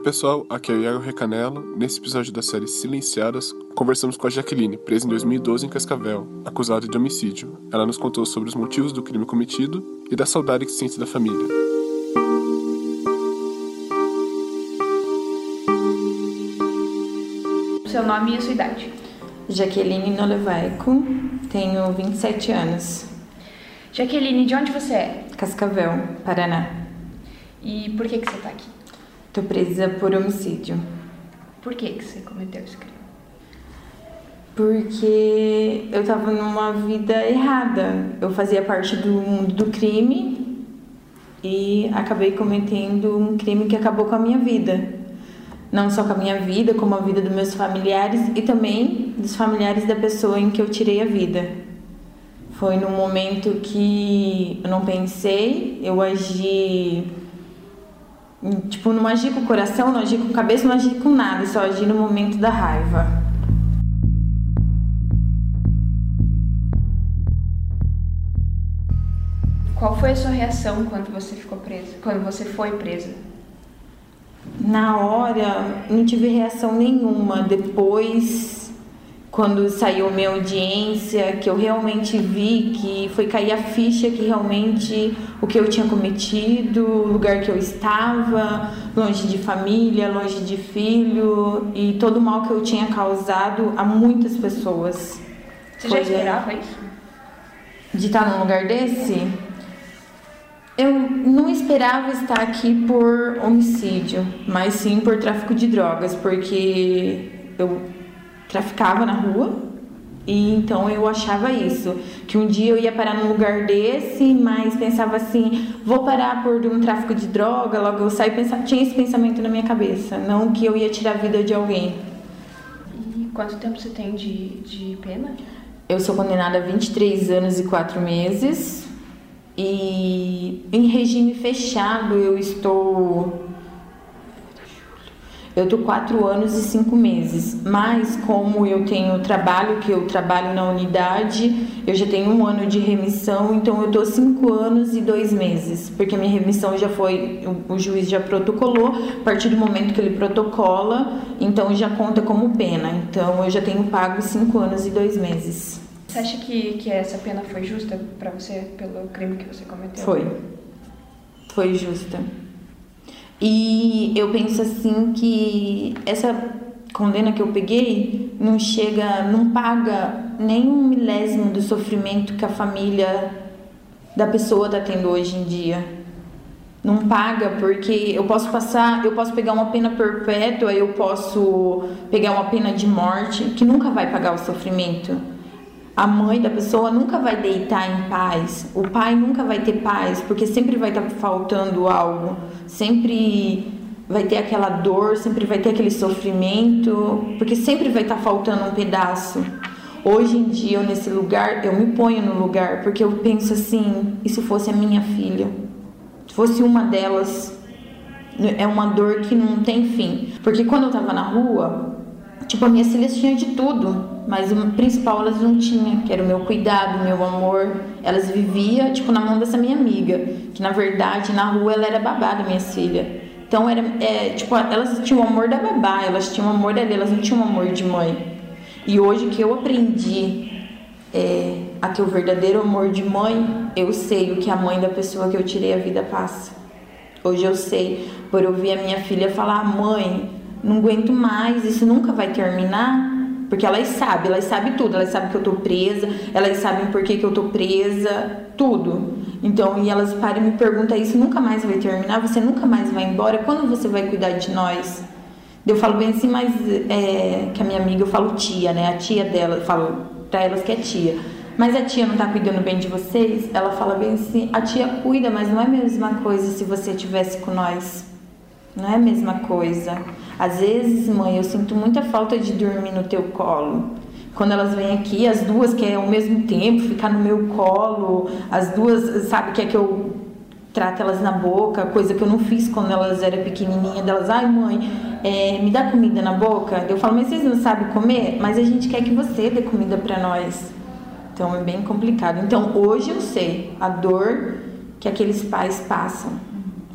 pessoal, aqui é o Iago Recanela. Nesse episódio da série Silenciadas, conversamos com a Jaqueline, presa em 2012 em Cascavel, acusada de homicídio. Ela nos contou sobre os motivos do crime cometido e da saudade que sente da família. Seu nome e a sua idade? Jaqueline Nolevaico, tenho 27 anos. Jaqueline, de onde você é? Cascavel, Paraná. E por que, que você está aqui? Tô presa por homicídio. Por que, que você cometeu esse crime? Porque eu tava numa vida errada. Eu fazia parte do mundo do crime e acabei cometendo um crime que acabou com a minha vida. Não só com a minha vida, como a vida dos meus familiares e também dos familiares da pessoa em que eu tirei a vida. Foi num momento que eu não pensei, eu agi Tipo, não agi com o coração, não agi com a cabeça, não agi com nada, só agi no momento da raiva. Qual foi a sua reação quando você ficou presa? Quando você foi presa? Na hora, não tive reação nenhuma. Depois quando saiu minha audiência, que eu realmente vi que foi cair a ficha que realmente o que eu tinha cometido, o lugar que eu estava, longe de família, longe de filho e todo o mal que eu tinha causado a muitas pessoas. Você já esperava isso? De estar num lugar desse? Eu não esperava estar aqui por homicídio, mas sim por tráfico de drogas, porque eu traficava na rua. E então eu achava isso, que um dia eu ia parar num lugar desse, mas pensava assim, vou parar por um tráfico de droga, logo eu saio pensar, tinha esse pensamento na minha cabeça, não que eu ia tirar a vida de alguém. E quanto tempo você tem de, de pena? Eu sou condenada a 23 anos e 4 meses. E em regime fechado eu estou eu tô quatro anos e cinco meses, mas como eu tenho trabalho, que eu trabalho na unidade, eu já tenho um ano de remissão, então eu tô cinco anos e dois meses, porque a minha remissão já foi, o, o juiz já protocolou, a partir do momento que ele protocola, então já conta como pena, então eu já tenho pago cinco anos e dois meses. Você acha que, que essa pena foi justa para você pelo crime que você cometeu? Foi. Foi justa. E eu penso assim que essa condena que eu peguei não chega, não paga nem um milésimo do sofrimento que a família da pessoa está tendo hoje em dia. Não paga porque eu posso passar, eu posso pegar uma pena perpétua, eu posso pegar uma pena de morte que nunca vai pagar o sofrimento. A mãe da pessoa nunca vai deitar em paz, o pai nunca vai ter paz, porque sempre vai estar tá faltando algo, sempre vai ter aquela dor, sempre vai ter aquele sofrimento, porque sempre vai estar tá faltando um pedaço. Hoje em dia, eu nesse lugar, eu me ponho no lugar, porque eu penso assim: e se fosse a minha filha? Se fosse uma delas, é uma dor que não tem fim. Porque quando eu tava na rua, tipo, a minha filhas tinha de tudo mas o principal elas não tinham, que era o meu cuidado, o meu amor. Elas viviam, tipo, na mão dessa minha amiga, que na verdade na rua ela era babá da minha filha. Então era, é, tipo, elas tinham o amor da babá, elas tinham o amor dela, elas não tinham o amor de mãe. E hoje que eu aprendi é, a ter o verdadeiro amor de mãe, eu sei o que a mãe da pessoa que eu tirei a vida passa. Hoje eu sei, por ouvir a minha filha falar, mãe, não aguento mais, isso nunca vai terminar. Porque elas sabem, elas sabem tudo, elas sabem que eu tô presa, elas sabem por que, que eu tô presa, tudo. Então, e elas param e me perguntam isso, nunca mais vai terminar, você nunca mais vai embora, quando você vai cuidar de nós? Eu falo bem assim, mas é, que a minha amiga, eu falo tia, né? A tia dela, eu falo pra elas que é tia. Mas a tia não tá cuidando bem de vocês? Ela fala bem assim, a tia cuida, mas não é a mesma coisa se você estivesse com nós. Não é a mesma coisa. Às vezes, mãe, eu sinto muita falta de dormir no teu colo. Quando elas vêm aqui, as duas querem ao mesmo tempo ficar no meu colo, as duas, sabe, quer que eu trate elas na boca, coisa que eu não fiz quando elas eram pequenininhas, delas, ai mãe, é, me dá comida na boca. Eu falo, mas vocês não sabem comer? Mas a gente quer que você dê comida para nós. Então é bem complicado. Então hoje eu sei a dor que aqueles pais passam.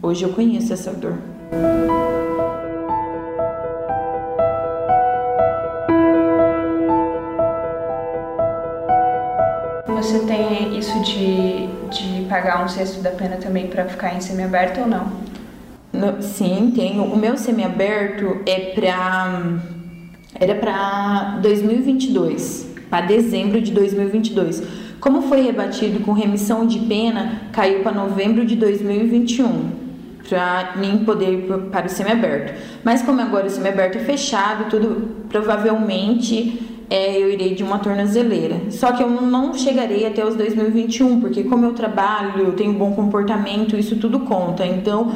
Hoje eu conheço essa dor. Você tem isso de, de pagar um sexto da pena também para ficar em semiaberto ou não? No, sim, tenho. O meu semiaberto é para era para 2022, para dezembro de 2022. Como foi rebatido com remissão de pena, caiu para novembro de 2021 para mim poder ir para o semiaberto. Mas como agora o semiaberto é fechado, tudo provavelmente é, eu irei de uma tornozeleira. Só que eu não chegarei até os 2021, porque como eu trabalho, eu tenho bom comportamento, isso tudo conta. Então,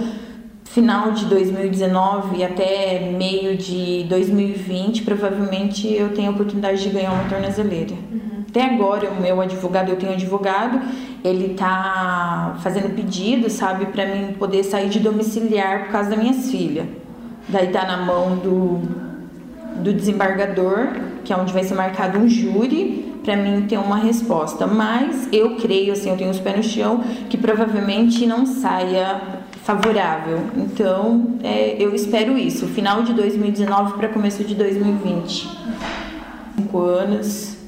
final de 2019 até meio de 2020, provavelmente eu tenho a oportunidade de ganhar uma tornozeleira. Uhum. Até agora, o meu advogado, eu tenho advogado, ele tá fazendo pedido, sabe, para mim poder sair de domiciliar por causa das minhas filhas. Daí tá na mão do, do desembargador, que é onde vai ser marcado um júri, para mim ter uma resposta. Mas eu creio, assim, eu tenho os pés no chão, que provavelmente não saia favorável. Então, é, eu espero isso, final de 2019 para começo de 2020. Cinco anos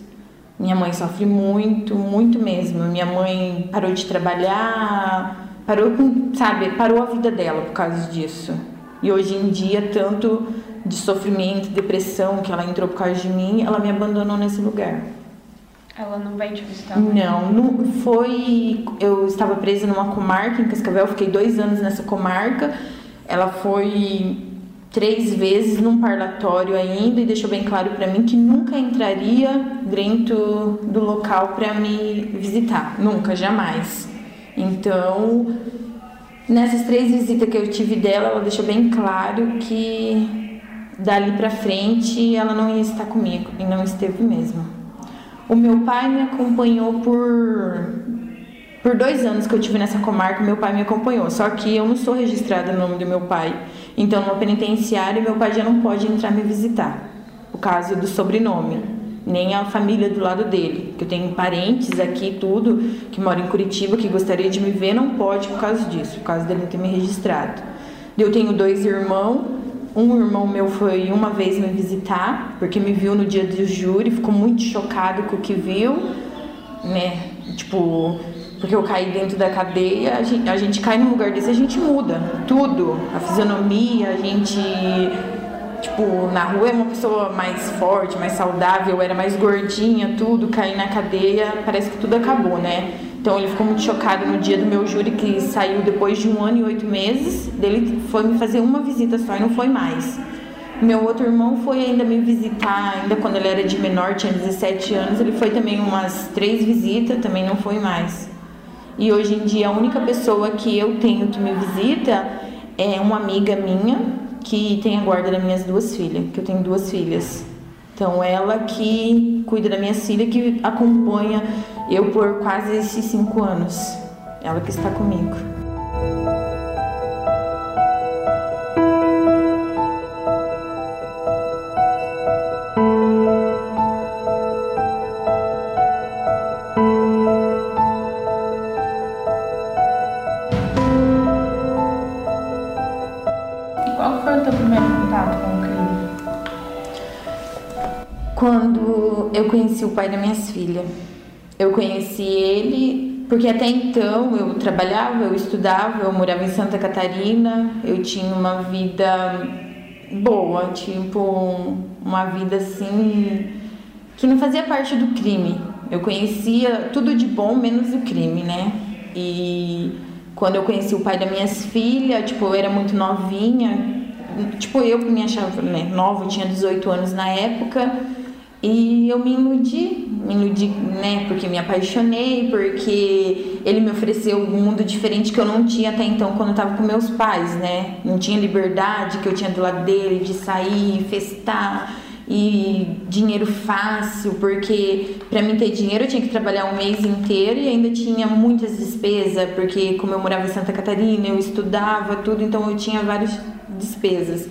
minha mãe sofre muito, muito mesmo. Minha mãe parou de trabalhar, parou com, sabe, parou a vida dela por causa disso. E hoje em dia, tanto de sofrimento, depressão que ela entrou por causa de mim, ela me abandonou nesse lugar. Ela não vai te visitar? Não, não foi. Eu estava presa numa comarca em Cascavel, fiquei dois anos nessa comarca. Ela foi três vezes num parlatório ainda e deixou bem claro para mim que nunca entraria dentro do local para me visitar, nunca, jamais. Então, nessas três visitas que eu tive dela, ela deixou bem claro que dali para frente ela não ia estar comigo e não esteve mesmo. O meu pai me acompanhou por por dois anos que eu tive nessa comarca, meu pai me acompanhou. Só que eu não sou registrada no nome do meu pai. Então, no penitenciário, meu pai já não pode entrar me visitar, por causa do sobrenome, nem a família do lado dele. Que eu tenho parentes aqui, tudo, que moram em Curitiba, que gostaria de me ver, não pode por causa disso, por causa dele não ter me registrado. Eu tenho dois irmãos. Um irmão meu foi uma vez me visitar, porque me viu no dia do júri, ficou muito chocado com o que viu, né? Tipo, porque eu caí dentro da cadeia, a gente, a gente cai num lugar desse, a gente muda tudo, a fisionomia, a gente tipo, na rua é uma pessoa mais forte, mais saudável, era mais gordinha, tudo, caí na cadeia, parece que tudo acabou, né? Então ele ficou muito chocado no dia do meu júri, que saiu depois de um ano e oito meses. Dele foi me fazer uma visita só e não foi mais. Meu outro irmão foi ainda me visitar, ainda quando ele era de menor, tinha 17 anos. Ele foi também umas três visitas, também não foi mais. E hoje em dia a única pessoa que eu tenho que me visita é uma amiga minha que tem a guarda das minhas duas filhas, que eu tenho duas filhas. Então ela que cuida da minha filha, que acompanha eu por quase esses cinco anos. Ela que está comigo. Quando eu conheci o pai das minhas filhas. Eu conheci ele porque até então eu trabalhava, eu estudava, eu morava em Santa Catarina, eu tinha uma vida boa, tipo uma vida assim que não fazia parte do crime. Eu conhecia tudo de bom menos o crime, né? E quando eu conheci o pai das minhas filhas, tipo, eu era muito novinha, tipo, eu que me achava né, nova, tinha 18 anos na época, e eu me iludi, me iludi, né, porque me apaixonei, porque ele me ofereceu um mundo diferente que eu não tinha até então quando eu tava com meus pais, né? Não tinha liberdade que eu tinha do lado dele de sair, festar e dinheiro fácil, porque para mim ter dinheiro eu tinha que trabalhar um mês inteiro e ainda tinha muitas despesas, porque como eu morava em Santa Catarina, eu estudava tudo, então eu tinha várias despesas.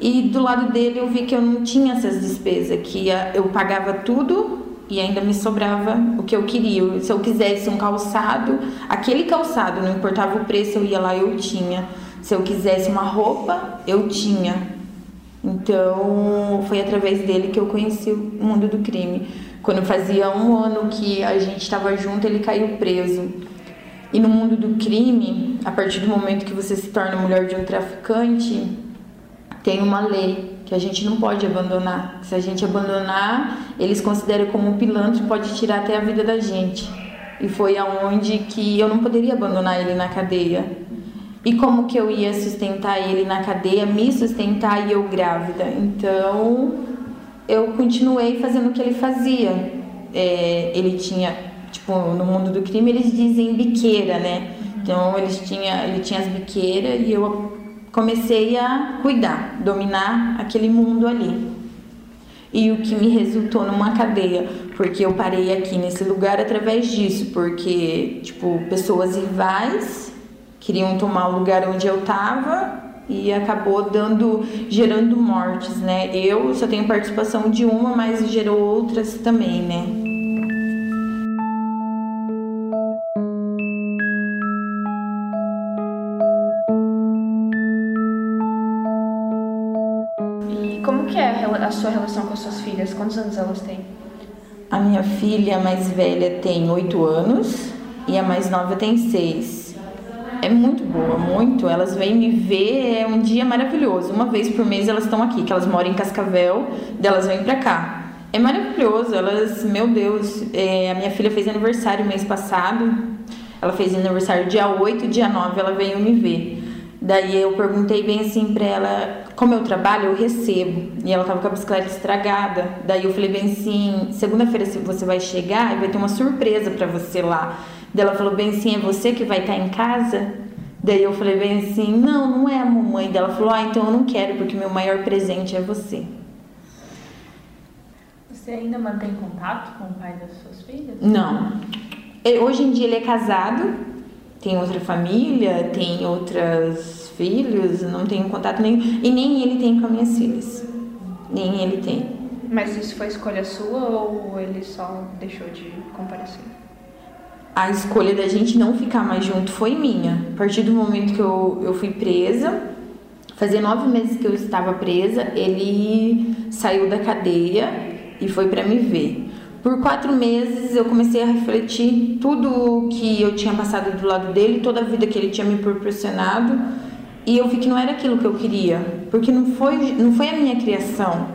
E do lado dele eu vi que eu não tinha essas despesas, que eu pagava tudo e ainda me sobrava o que eu queria. Se eu quisesse um calçado, aquele calçado, não importava o preço, eu ia lá eu tinha. Se eu quisesse uma roupa, eu tinha. Então, foi através dele que eu conheci o mundo do crime. Quando fazia um ano que a gente estava junto, ele caiu preso. E no mundo do crime, a partir do momento que você se torna mulher de um traficante, tem uma lei que a gente não pode abandonar. Se a gente abandonar, eles consideram como um pilantra e pode tirar até a vida da gente. E foi aonde que eu não poderia abandonar ele na cadeia. E como que eu ia sustentar ele na cadeia, me sustentar e eu grávida? Então, eu continuei fazendo o que ele fazia. É, ele tinha, tipo, no mundo do crime eles dizem biqueira, né? Então, eles tinha, ele tinha as biqueiras e eu comecei a cuidar, dominar aquele mundo ali. E o que me resultou numa cadeia, porque eu parei aqui nesse lugar através disso, porque, tipo, pessoas rivais queriam tomar o lugar onde eu tava e acabou dando gerando mortes, né? Eu só tenho participação de uma, mas gerou outras também, né? a sua relação com as suas filhas? Quantos anos elas têm? A minha filha mais velha tem 8 anos e a mais nova tem 6. É muito boa, muito. Elas vêm me ver, é um dia maravilhoso. Uma vez por mês elas estão aqui, que elas moram em Cascavel, delas vêm pra cá. É maravilhoso, elas, meu Deus, é, a minha filha fez aniversário mês passado. Ela fez aniversário dia 8, dia 9 ela veio me ver. Daí eu perguntei bem assim pra ela, como eu trabalho, eu recebo. E ela tava com a bicicleta estragada. Daí eu falei bem assim, segunda-feira você vai chegar e vai ter uma surpresa para você lá. Daí ela falou bem assim, é você que vai estar tá em casa? Daí eu falei bem assim, não, não é a mamãe. Daí ela falou, ah, então eu não quero, porque meu maior presente é você. Você ainda mantém contato com o pai das suas filhas? Não. Hoje em dia ele é casado, tem outra família, tem outras filhos, não tenho contato nenhum. E nem ele tem com as minhas filhas. Nem ele tem. Mas isso foi escolha sua ou ele só deixou de comparecer? A escolha da gente não ficar mais junto foi minha. A partir do momento que eu, eu fui presa, fazia nove meses que eu estava presa, ele saiu da cadeia e foi para me ver. Por quatro meses eu comecei a refletir tudo que eu tinha passado do lado dele, toda a vida que ele tinha me proporcionado, e eu vi que não era aquilo que eu queria, porque não foi, não foi a minha criação.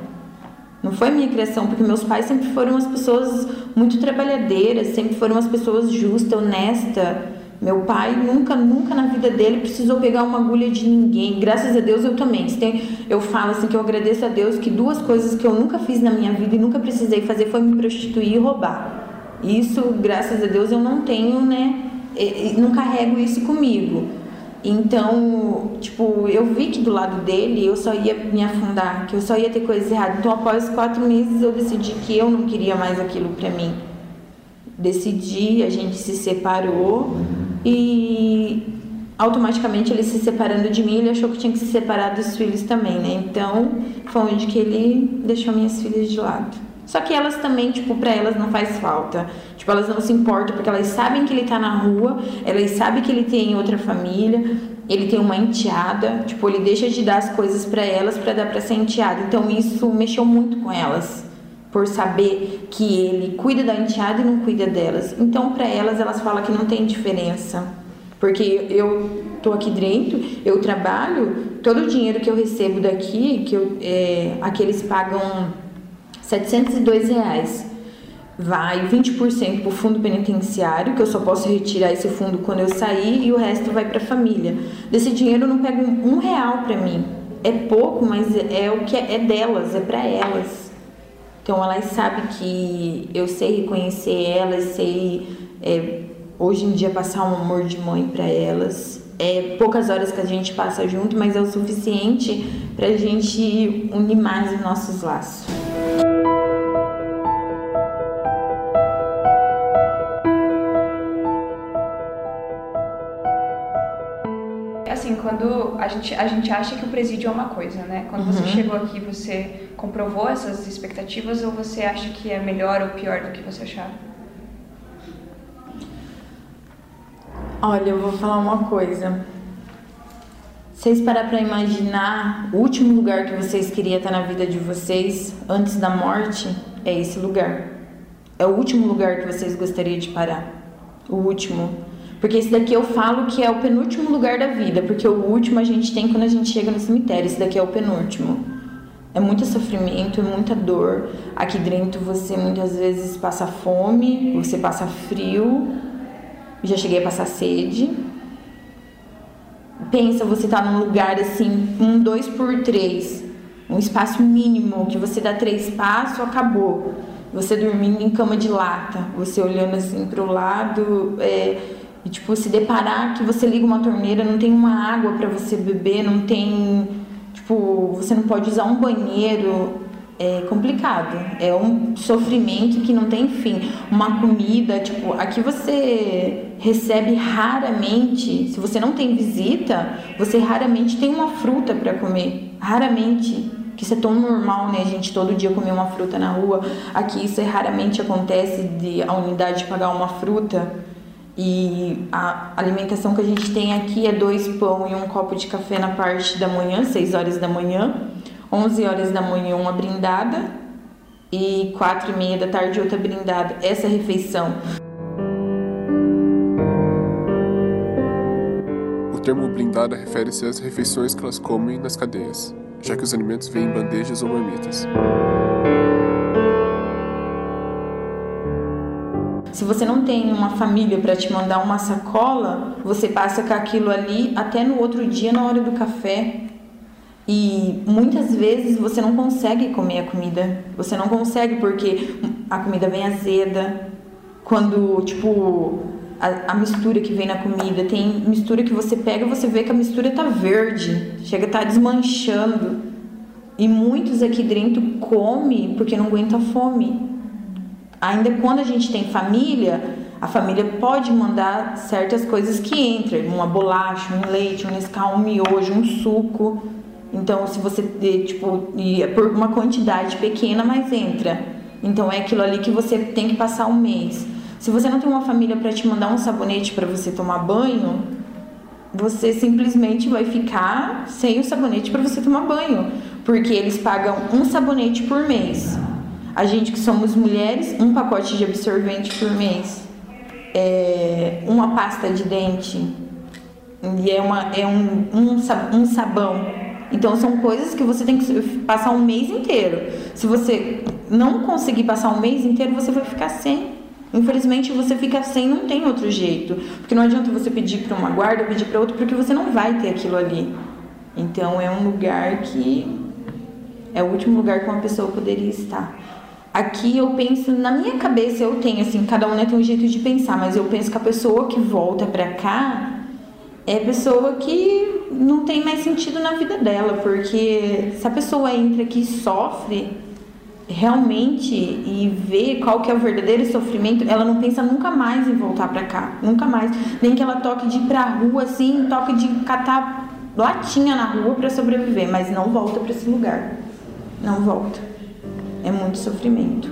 Não foi minha criação, porque meus pais sempre foram as pessoas muito trabalhadeiras, sempre foram as pessoas justas, honestas meu pai nunca, nunca na vida dele precisou pegar uma agulha de ninguém. Graças a Deus eu também. Eu falo assim que eu agradeço a Deus que duas coisas que eu nunca fiz na minha vida e nunca precisei fazer foi me prostituir e roubar. Isso, graças a Deus, eu não tenho, né? Não carrego isso comigo. Então, tipo, eu vi que do lado dele eu só ia me afundar, que eu só ia ter coisas erradas. Então, após quatro meses, eu decidi que eu não queria mais aquilo pra mim. Decidi, a gente se separou e automaticamente ele se separando de mim, ele achou que tinha que se separar dos filhos também, né? Então, foi onde que ele deixou minhas filhas de lado. Só que elas também, tipo, pra elas não faz falta. Tipo, elas não se importam porque elas sabem que ele tá na rua, elas sabem que ele tem outra família, ele tem uma enteada, tipo, ele deixa de dar as coisas para elas para dar para essa enteada. Então, isso mexeu muito com elas por saber que ele cuida da enteada e não cuida delas. Então, para elas, elas falam que não tem diferença. Porque eu tô aqui dentro, eu trabalho, todo o dinheiro que eu recebo daqui, que eu, é, aqui eles pagam 702 reais. Vai 20% para o fundo penitenciário, que eu só posso retirar esse fundo quando eu sair, e o resto vai para a família. Desse dinheiro eu não pego um real para mim. É pouco, mas é, é o que é, é delas, é para elas. Então elas sabem que eu sei reconhecer elas, sei é, hoje em dia passar um amor de mãe para elas. É poucas horas que a gente passa junto, mas é o suficiente para a gente unir mais os nossos laços. Quando a gente, a gente acha que o presídio é uma coisa, né? Quando uhum. você chegou aqui, você comprovou essas expectativas ou você acha que é melhor ou pior do que você achava? Olha, eu vou falar uma coisa. Vocês parar para imaginar o último lugar que vocês queriam estar na vida de vocês antes da morte, é esse lugar. é o último lugar que vocês gostariam de parar? O último. Porque esse daqui eu falo que é o penúltimo lugar da vida, porque o último a gente tem quando a gente chega no cemitério, esse daqui é o penúltimo. É muito sofrimento, é muita dor. Aqui dentro você muitas vezes passa fome, você passa frio. Já cheguei a passar sede. Pensa, você tá num lugar assim, um dois por três, um espaço mínimo que você dá três passos, acabou. Você dormindo em cama de lata, você olhando assim para o lado, é, e tipo se deparar que você liga uma torneira, não tem uma água para você beber, não tem Tipo, você não pode usar um banheiro. É complicado. É um sofrimento que não tem fim. Uma comida, tipo, aqui você recebe raramente, se você não tem visita, você raramente tem uma fruta para comer. Raramente que isso é tão normal, né? A gente todo dia comer uma fruta na rua. Aqui isso é, raramente acontece de a unidade pagar uma fruta. E a alimentação que a gente tem aqui é dois pão e um copo de café na parte da manhã, 6 horas da manhã, 11 horas da manhã uma brindada e quatro e meia da tarde outra brindada. Essa refeição. O termo blindada refere-se às refeições que elas comem nas cadeias, já que os alimentos vêm em bandejas ou marmitas. Se você não tem uma família para te mandar uma sacola, você passa com aquilo ali até no outro dia na hora do café. E muitas vezes você não consegue comer a comida. Você não consegue porque a comida vem azeda. Quando, tipo, a, a, mistura que vem na comida, tem mistura que você pega, você vê que a mistura tá verde, chega a tá desmanchando. E muitos aqui dentro come porque não aguenta fome. Ainda quando a gente tem família, a família pode mandar certas coisas que entram, uma bolacha, um leite, um Nescau, um miojo, um suco. Então, se você, tipo, é por uma quantidade pequena, mas entra. Então, é aquilo ali que você tem que passar um mês. Se você não tem uma família para te mandar um sabonete para você tomar banho, você simplesmente vai ficar sem o sabonete para você tomar banho, porque eles pagam um sabonete por mês. A gente que somos mulheres, um pacote de absorvente por mês, é, uma pasta de dente e é, uma, é um, um, um sabão. Então são coisas que você tem que passar um mês inteiro. Se você não conseguir passar um mês inteiro, você vai ficar sem. Infelizmente você fica sem, não tem outro jeito. Porque não adianta você pedir para uma guarda, pedir para outro, porque você não vai ter aquilo ali. Então é um lugar que é o último lugar que uma pessoa poderia estar. Aqui eu penso, na minha cabeça eu tenho, assim, cada um né, tem um jeito de pensar, mas eu penso que a pessoa que volta pra cá é pessoa que não tem mais sentido na vida dela, porque se a pessoa entra aqui e sofre realmente e vê qual que é o verdadeiro sofrimento, ela não pensa nunca mais em voltar pra cá, nunca mais. Nem que ela toque de ir pra rua assim, toque de catar latinha na rua para sobreviver, mas não volta para esse lugar. Não volta é muito sofrimento.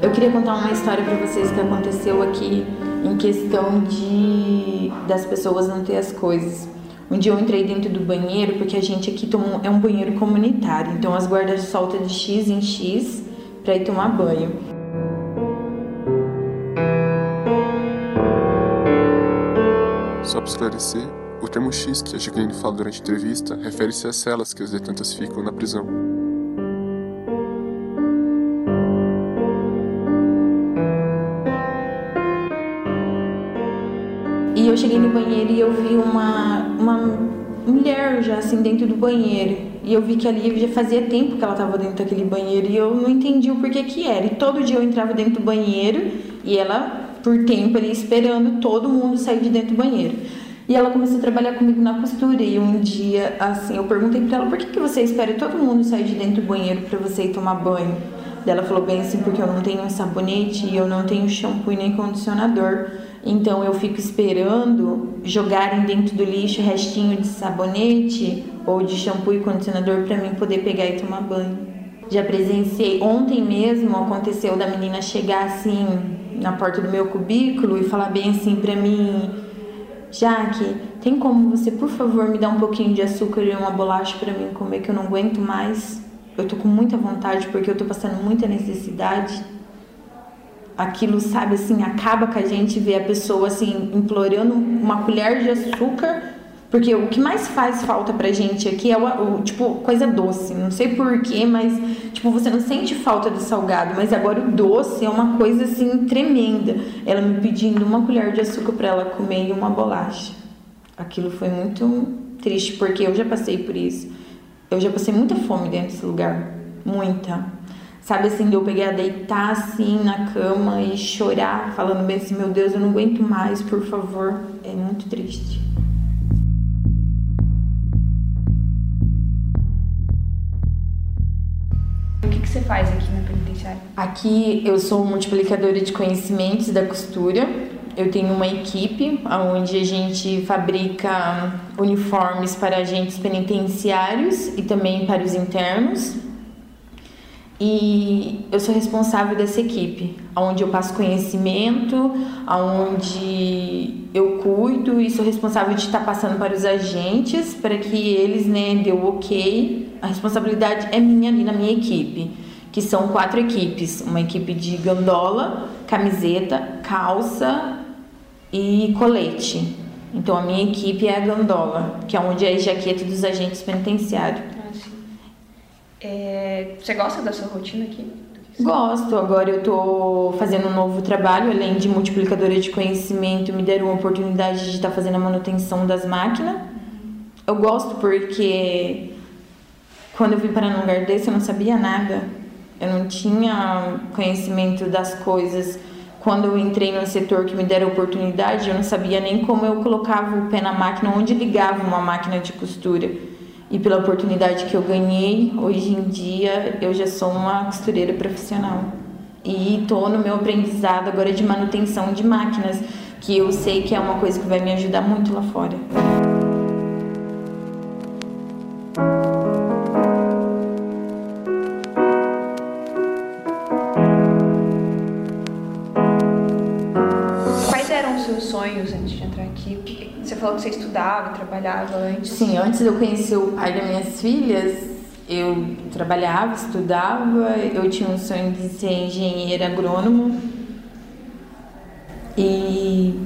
Eu queria contar uma história para vocês que aconteceu aqui em questão de das pessoas não ter as coisas. Um dia eu entrei dentro do banheiro porque a gente aqui toma, é um banheiro comunitário, então as guardas soltam de X em X para ir tomar banho. Só para esclarecer, o termo X que a Jacqueline fala durante a entrevista refere-se às celas que as detentas ficam na prisão. E eu cheguei no banheiro e eu vi uma, uma mulher já assim dentro do banheiro. E eu vi que ali já fazia tempo que ela estava dentro daquele banheiro e eu não entendi o porquê que era. E todo dia eu entrava dentro do banheiro e ela, por tempo ali, esperando todo mundo sair de dentro do banheiro. E ela começou a trabalhar comigo na costura. E um dia, assim, eu perguntei pra ela: por que, que você espera todo mundo sair de dentro do banheiro para você ir tomar banho? Ela falou bem assim: porque eu não tenho sabonete e eu não tenho shampoo nem condicionador. Então eu fico esperando jogarem dentro do lixo restinho de sabonete ou de shampoo e condicionador para mim poder pegar e tomar banho. Já presenciei ontem mesmo aconteceu da menina chegar assim na porta do meu cubículo e falar bem assim para mim: Jaque, tem como você, por favor, me dar um pouquinho de açúcar e uma bolacha para mim comer que eu não aguento mais? eu tô com muita vontade porque eu tô passando muita necessidade. Aquilo, sabe, assim, acaba com a gente ver a pessoa assim implorando uma colher de açúcar porque o que mais faz falta pra gente aqui é o, o tipo, coisa doce. Não sei porquê, mas, tipo, você não sente falta do salgado. Mas agora o doce é uma coisa, assim, tremenda. Ela me pedindo uma colher de açúcar para ela comer e uma bolacha. Aquilo foi muito triste, porque eu já passei por isso. Eu já passei muita fome dentro desse lugar. Muita. Sabe assim, eu peguei a deitar assim na cama e chorar, falando bem assim, meu Deus, eu não aguento mais, por favor. É muito triste. Você faz aqui na penitenciária? Aqui eu sou multiplicadora de conhecimentos da costura. Eu tenho uma equipe onde a gente fabrica uniformes para agentes penitenciários e também para os internos. E eu sou responsável dessa equipe, onde eu passo conhecimento, onde eu cuido e sou responsável de estar passando para os agentes para que eles né, o ok. A responsabilidade é minha ali na minha equipe que são quatro equipes, uma equipe de gandola, camiseta, calça e colete. Então a minha equipe é a gandola, que é onde é a jaqueta dos agentes penitenciários. Ah. É, você gosta da sua rotina aqui? Gosto, agora eu estou fazendo um novo trabalho, além de multiplicadora de conhecimento, me deram a oportunidade de estar fazendo a manutenção das máquinas. Eu gosto porque quando eu vim para um lugar desse eu não sabia nada eu não tinha conhecimento das coisas. Quando eu entrei no setor que me deram oportunidade, eu não sabia nem como eu colocava o pé na máquina, onde ligava uma máquina de costura. E pela oportunidade que eu ganhei, hoje em dia eu já sou uma costureira profissional. E estou no meu aprendizado agora de manutenção de máquinas, que eu sei que é uma coisa que vai me ajudar muito lá fora. Falou que você estudava, trabalhava antes. Sim, antes de eu conhecer o pai das minhas filhas, eu trabalhava, estudava, eu tinha um sonho de ser engenheira agrônomo. E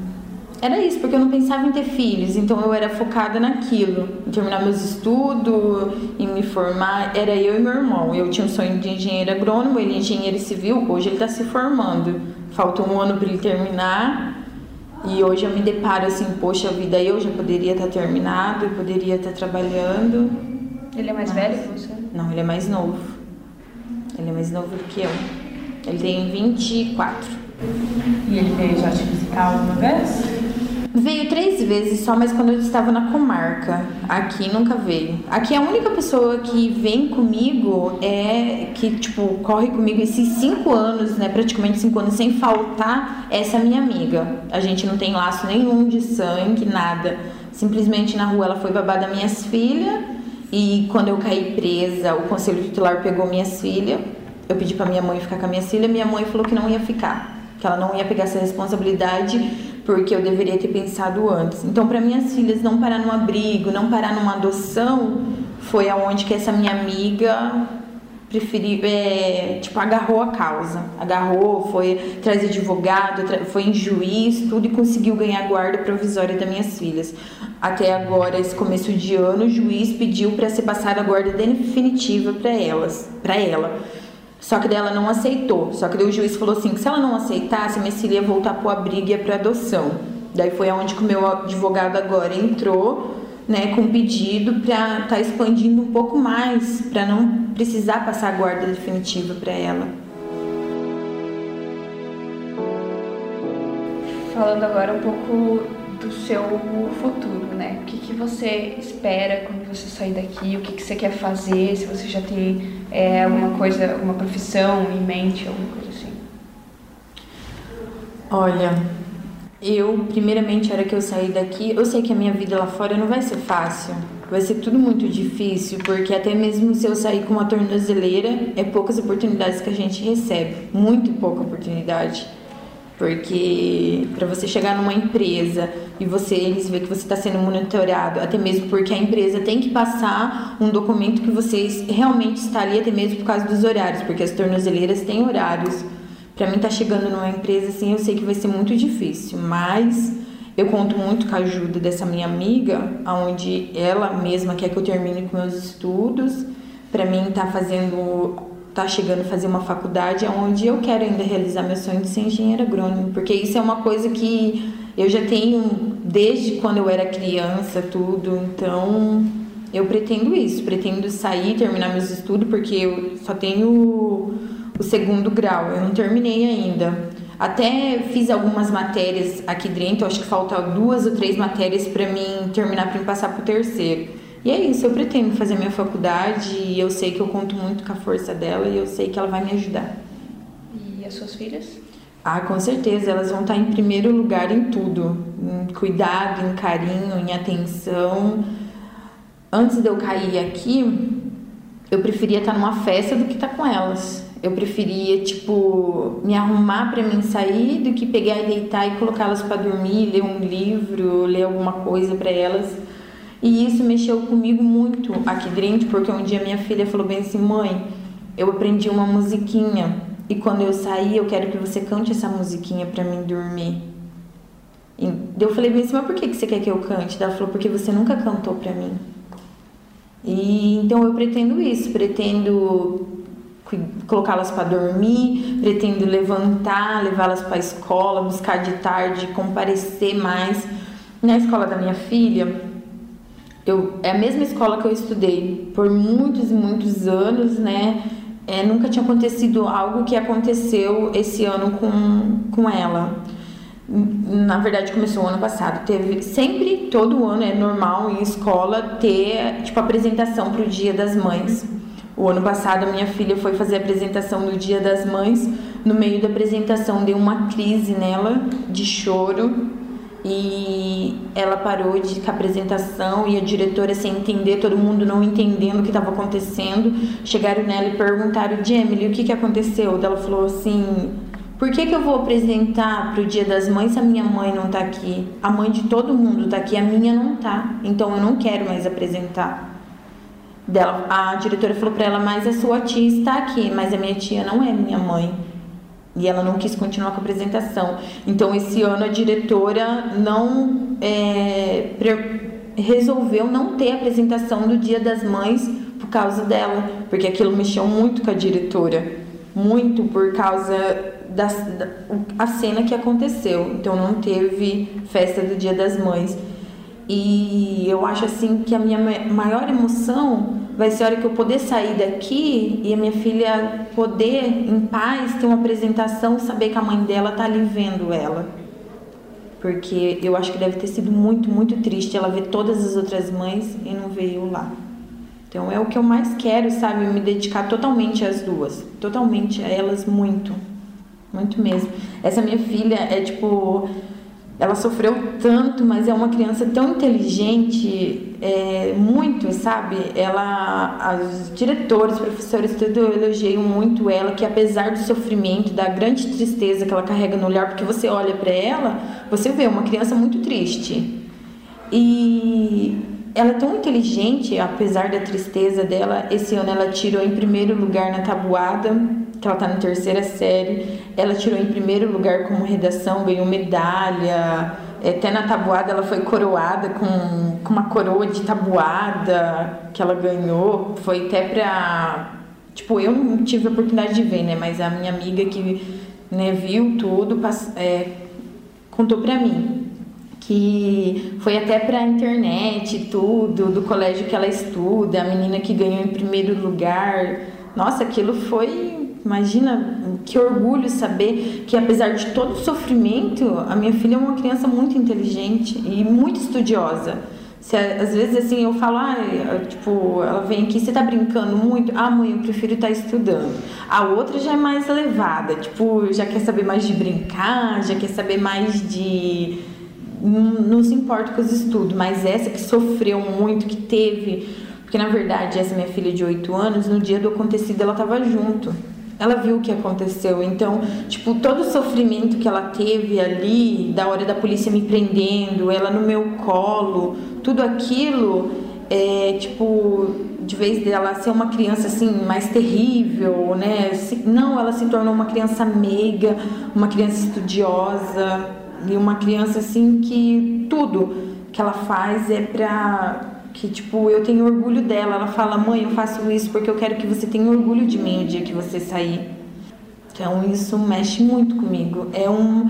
era isso, porque eu não pensava em ter filhos, então eu era focada naquilo, em terminar meus estudos, em me formar. Era eu e meu irmão. Eu tinha um sonho de engenheiro agrônomo, ele é engenheiro civil, hoje ele está se formando. Falta um ano para ele terminar. E hoje eu me deparo assim, poxa vida, eu já poderia estar terminado, eu poderia estar trabalhando. Ele é mais mas... velho que você? Não, ele é mais novo. Ele é mais novo do que eu. Ele tem 24. E ele veio já te visitar alguma vez? Veio três vezes só, mas quando eu estava na comarca. Aqui nunca veio. Aqui a única pessoa que vem comigo é que, tipo, corre comigo esses cinco anos, né? Praticamente cinco anos sem faltar, essa minha amiga. A gente não tem laço nenhum de sangue, nada. Simplesmente na rua ela foi babada das minhas filhas. E quando eu caí presa, o conselho tutelar pegou minhas filhas. Eu pedi para minha mãe ficar com a minha filha, minha mãe falou que não ia ficar, que ela não ia pegar essa responsabilidade porque eu deveria ter pensado antes. Então, para minhas filhas não parar num abrigo, não parar numa adoção, foi aonde que essa minha amiga preferiu, é, tipo, agarrou a causa, agarrou, foi trazer advogado, foi em juiz, tudo e conseguiu ganhar guarda provisória das minhas filhas. Até agora, esse começo de ano, o juiz pediu para ser passada a guarda definitiva para elas, para ela. Só que ela não aceitou. Só que o juiz falou assim: que se ela não aceitasse, minha filha ia voltar pro abrigo e ia pra adoção. Daí foi aonde que o meu advogado agora entrou, né, com pedido para estar tá expandindo um pouco mais, para não precisar passar a guarda definitiva para ela. Falando agora um pouco do seu futuro, né? O que, que você espera quando você sair daqui? O que, que você quer fazer? Se você já tem é, alguma coisa, alguma profissão em mente, alguma coisa assim? Olha, eu, primeiramente, a hora que eu sair daqui, eu sei que a minha vida lá fora não vai ser fácil. Vai ser tudo muito difícil, porque até mesmo se eu sair com uma tornozeleira, é poucas oportunidades que a gente recebe. Muito pouca oportunidade. Porque para você chegar numa empresa e você eles ver que você está sendo monitorado, até mesmo porque a empresa tem que passar um documento que você realmente está ali, até mesmo por causa dos horários, porque as tornozeleiras têm horários. Para mim tá chegando numa empresa assim, eu sei que vai ser muito difícil, mas eu conto muito com a ajuda dessa minha amiga, onde ela mesma quer que eu termine com meus estudos. Para mim tá fazendo tá chegando a fazer uma faculdade onde eu quero ainda realizar meu sonho de ser engenheira agrônoma, porque isso é uma coisa que eu já tenho desde quando eu era criança, tudo. Então, eu pretendo isso, pretendo sair, terminar meus estudos, porque eu só tenho o segundo grau, eu não terminei ainda. Até fiz algumas matérias aqui dentro, acho que falta duas ou três matérias para mim terminar para passar para o terceiro. E é isso, eu pretendo fazer minha faculdade e eu sei que eu conto muito com a força dela e eu sei que ela vai me ajudar. E as suas filhas? Ah, com certeza, elas vão estar em primeiro lugar em tudo, em cuidado, em carinho, em atenção. Antes de eu cair aqui, eu preferia estar numa festa do que estar com elas. Eu preferia, tipo, me arrumar para mim sair do que pegar e deitar e colocá-las para dormir, ler um livro, ler alguma coisa para elas e isso mexeu comigo muito aqui dentro, porque um dia minha filha falou bem assim: mãe, eu aprendi uma musiquinha e quando eu sair eu quero que você cante essa musiquinha para mim dormir. E eu falei bem assim: mas por que você quer que eu cante? Ela falou: porque você nunca cantou para mim. E então eu pretendo isso, pretendo colocá-las para dormir, pretendo levantar, levá-las para a escola, buscar de tarde, comparecer mais. Na escola da minha filha, eu, é a mesma escola que eu estudei por muitos e muitos anos, né? É, nunca tinha acontecido algo que aconteceu esse ano com, com ela. Na verdade, começou o ano passado. Teve sempre, todo ano, é normal em escola ter tipo apresentação para o Dia das Mães. O ano passado, a minha filha foi fazer a apresentação do Dia das Mães. No meio da apresentação, deu uma crise nela de choro e ela parou de com a apresentação e a diretora sem entender, todo mundo não entendendo o que estava acontecendo. Chegaram nela e perguntaram, Jamie, o que, que aconteceu? Ela falou assim, por que, que eu vou apresentar para o Dia das Mães se a minha mãe não está aqui? A mãe de todo mundo está aqui, a minha não está. Então eu não quero mais apresentar. Dela, a diretora falou para ela, mas a sua tia está aqui, mas a minha tia não é minha mãe. E ela não quis continuar com a apresentação. Então, esse ano, a diretora não é, resolveu não ter a apresentação do Dia das Mães por causa dela, porque aquilo mexeu muito com a diretora, muito por causa da, da a cena que aconteceu. Então, não teve festa do Dia das Mães. E eu acho assim que a minha maior emoção vai ser a hora que eu poder sair daqui e a minha filha poder, em paz, ter uma apresentação, saber que a mãe dela tá ali vendo ela. Porque eu acho que deve ter sido muito, muito triste ela ver todas as outras mães e não ver eu lá. Então é o que eu mais quero, sabe? Me dedicar totalmente às duas. Totalmente a elas, muito. Muito mesmo. Essa minha filha é tipo ela sofreu tanto, mas é uma criança tão inteligente, é, muito, sabe? Ela, os diretores, professores, tudo elogiam muito ela, que apesar do sofrimento, da grande tristeza que ela carrega no olhar, porque você olha para ela, você vê uma criança muito triste. E ela é tão inteligente, apesar da tristeza dela. Esse ano ela tirou em primeiro lugar na tabuada que ela está na terceira série. Ela tirou em primeiro lugar como redação, ganhou medalha. Até na tabuada ela foi coroada com, com uma coroa de tabuada que ela ganhou. Foi até pra. Tipo, eu não tive a oportunidade de ver, né? Mas a minha amiga que né, viu tudo é, contou pra mim que foi até pra internet tudo, do colégio que ela estuda, a menina que ganhou em primeiro lugar. Nossa, aquilo foi Imagina que orgulho saber que, apesar de todo o sofrimento, a minha filha é uma criança muito inteligente e muito estudiosa. Se, às vezes assim eu falo, ah, tipo, ela vem aqui, você tá brincando muito? Ah, mãe, eu prefiro estar tá estudando. A outra já é mais elevada, tipo, já quer saber mais de brincar, já quer saber mais de. Não, se importa com os estudos, mas essa que sofreu muito, que teve. Porque na verdade, essa minha filha de 8 anos, no dia do acontecido, ela tava junto Ela viu o que aconteceu. Então, tipo, todo o sofrimento que ela teve ali, da hora da polícia me prendendo, ela no meu colo, tudo aquilo, é, tipo, de vez dela ser uma criança assim mais terrível, né? Não, ela se tornou uma criança meiga, uma criança estudiosa e uma criança assim que tudo que ela faz é pra que tipo eu tenho orgulho dela. Ela fala: "Mãe, eu faço isso porque eu quero que você tenha orgulho de mim o dia que você sair". Então isso mexe muito comigo. É um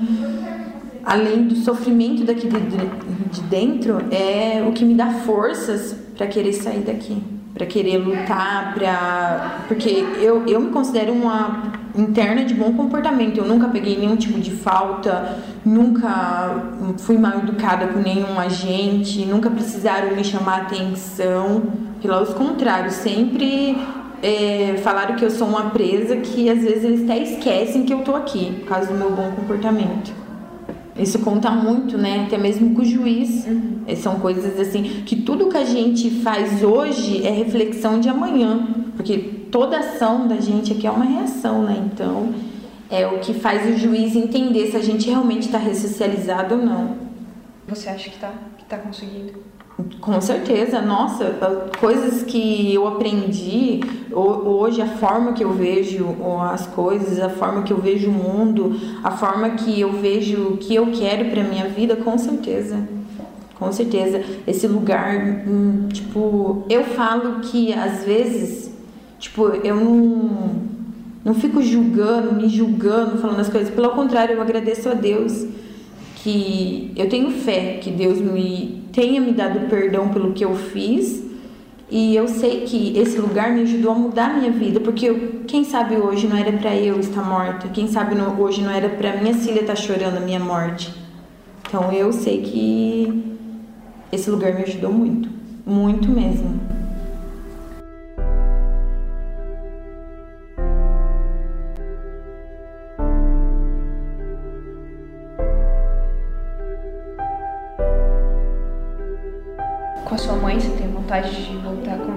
além do sofrimento daqui de, de dentro, é o que me dá forças para querer sair daqui, para querer lutar, para porque eu, eu me considero uma interna de bom comportamento. Eu nunca peguei nenhum tipo de falta, nunca fui mal educada com nenhum agente, nunca precisaram me chamar atenção. Pelo contrário, sempre é, falaram que eu sou uma presa que às vezes eles até esquecem que eu tô aqui, por causa do meu bom comportamento. Isso conta muito, né? Até mesmo com o juiz. Uhum. São coisas assim que tudo que a gente faz hoje é reflexão de amanhã. Porque toda ação da gente aqui é uma reação, né? Então, é o que faz o juiz entender se a gente realmente está ressocializado ou não. Você acha que está que tá conseguindo? Com certeza, nossa, coisas que eu aprendi hoje, a forma que eu vejo as coisas, a forma que eu vejo o mundo, a forma que eu vejo o que eu quero para minha vida, com certeza. Com certeza, esse lugar, hum, tipo, eu falo que às vezes, tipo, eu não, não fico julgando, me julgando, falando as coisas, pelo contrário, eu agradeço a Deus que eu tenho fé que Deus me tenha me dado perdão pelo que eu fiz e eu sei que esse lugar me ajudou a mudar a minha vida, porque eu, quem sabe hoje não era para eu estar morta, quem sabe não, hoje não era para minha filha estar chorando a minha morte. Então eu sei que esse lugar me ajudou muito, muito mesmo.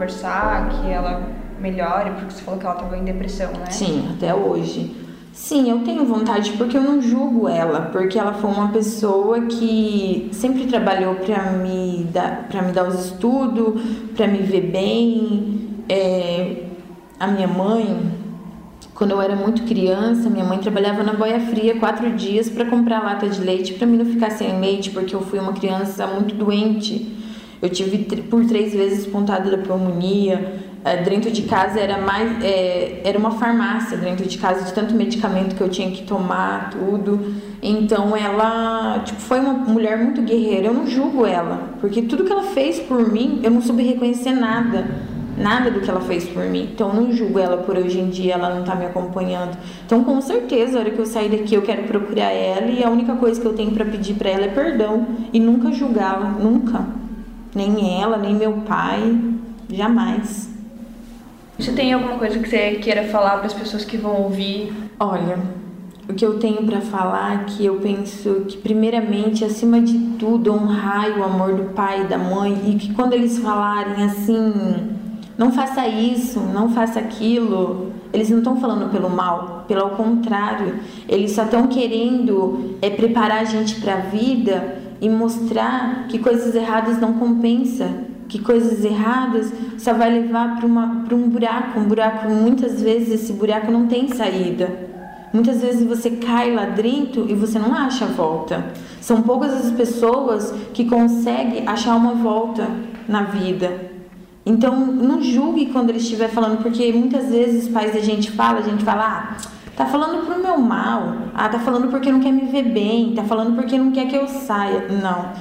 Conversar, que ela melhore, porque você falou que ela estava em depressão, né? Sim, até hoje. Sim, eu tenho vontade porque eu não julgo ela, porque ela foi uma pessoa que sempre trabalhou para me dar, para me dar os estudos, para me ver bem. É, a minha mãe, quando eu era muito criança, minha mãe trabalhava na boia fria quatro dias para comprar lata de leite para mim não ficar sem leite, porque eu fui uma criança muito doente. Eu tive por três vezes pontada da pneumonia. É, dentro de casa era mais é, era uma farmácia dentro de casa de tanto medicamento que eu tinha que tomar tudo. Então ela tipo foi uma mulher muito guerreira. Eu não julgo ela porque tudo que ela fez por mim eu não soube reconhecer nada nada do que ela fez por mim. Então não julgo ela por hoje em dia ela não tá me acompanhando. Então com certeza a hora que eu sair daqui eu quero procurar ela e a única coisa que eu tenho para pedir para ela é perdão e nunca julgá-la nunca nem ela, nem meu pai, jamais. Você tem alguma coisa que você queira falar para as pessoas que vão ouvir? Olha, o que eu tenho para falar é que eu penso que primeiramente, acima de tudo, honrar o amor do pai e da mãe e que quando eles falarem assim, não faça isso, não faça aquilo, eles não estão falando pelo mal, pelo contrário, eles só estão querendo é preparar a gente para a vida e mostrar que coisas erradas não compensa, que coisas erradas só vai levar para um buraco, um buraco muitas vezes esse buraco não tem saída. Muitas vezes você cai lá dentro e você não acha a volta. São poucas as pessoas que conseguem achar uma volta na vida. Então, não julgue quando ele estiver falando, porque muitas vezes os pais da gente fala, a gente fala, ah, Tá falando pro meu mal. Ah, tá falando porque não quer me ver bem. Tá falando porque não quer que eu saia. Não.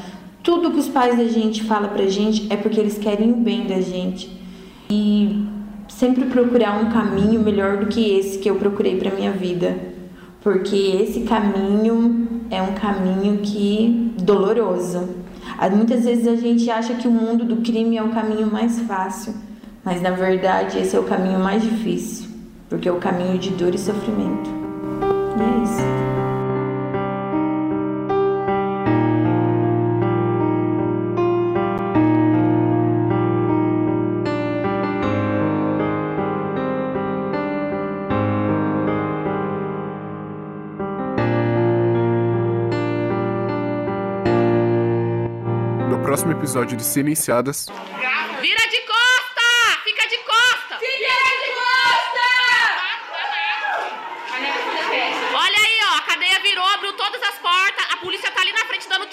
Tudo que os pais da gente falam pra gente é porque eles querem o bem da gente. E sempre procurar um caminho melhor do que esse que eu procurei para minha vida. Porque esse caminho é um caminho que doloroso. Muitas vezes a gente acha que o mundo do crime é o caminho mais fácil, mas na verdade esse é o caminho mais difícil porque é o caminho de dor e sofrimento. E é isso. No próximo episódio de Silenciadas. Vira de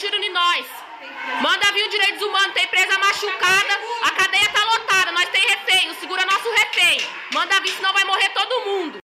tiro em nós. Manda vir o direitos humanos, tem presa machucada, a cadeia tá lotada, nós tem refém, segura nosso refém. Manda vir, senão vai morrer todo mundo.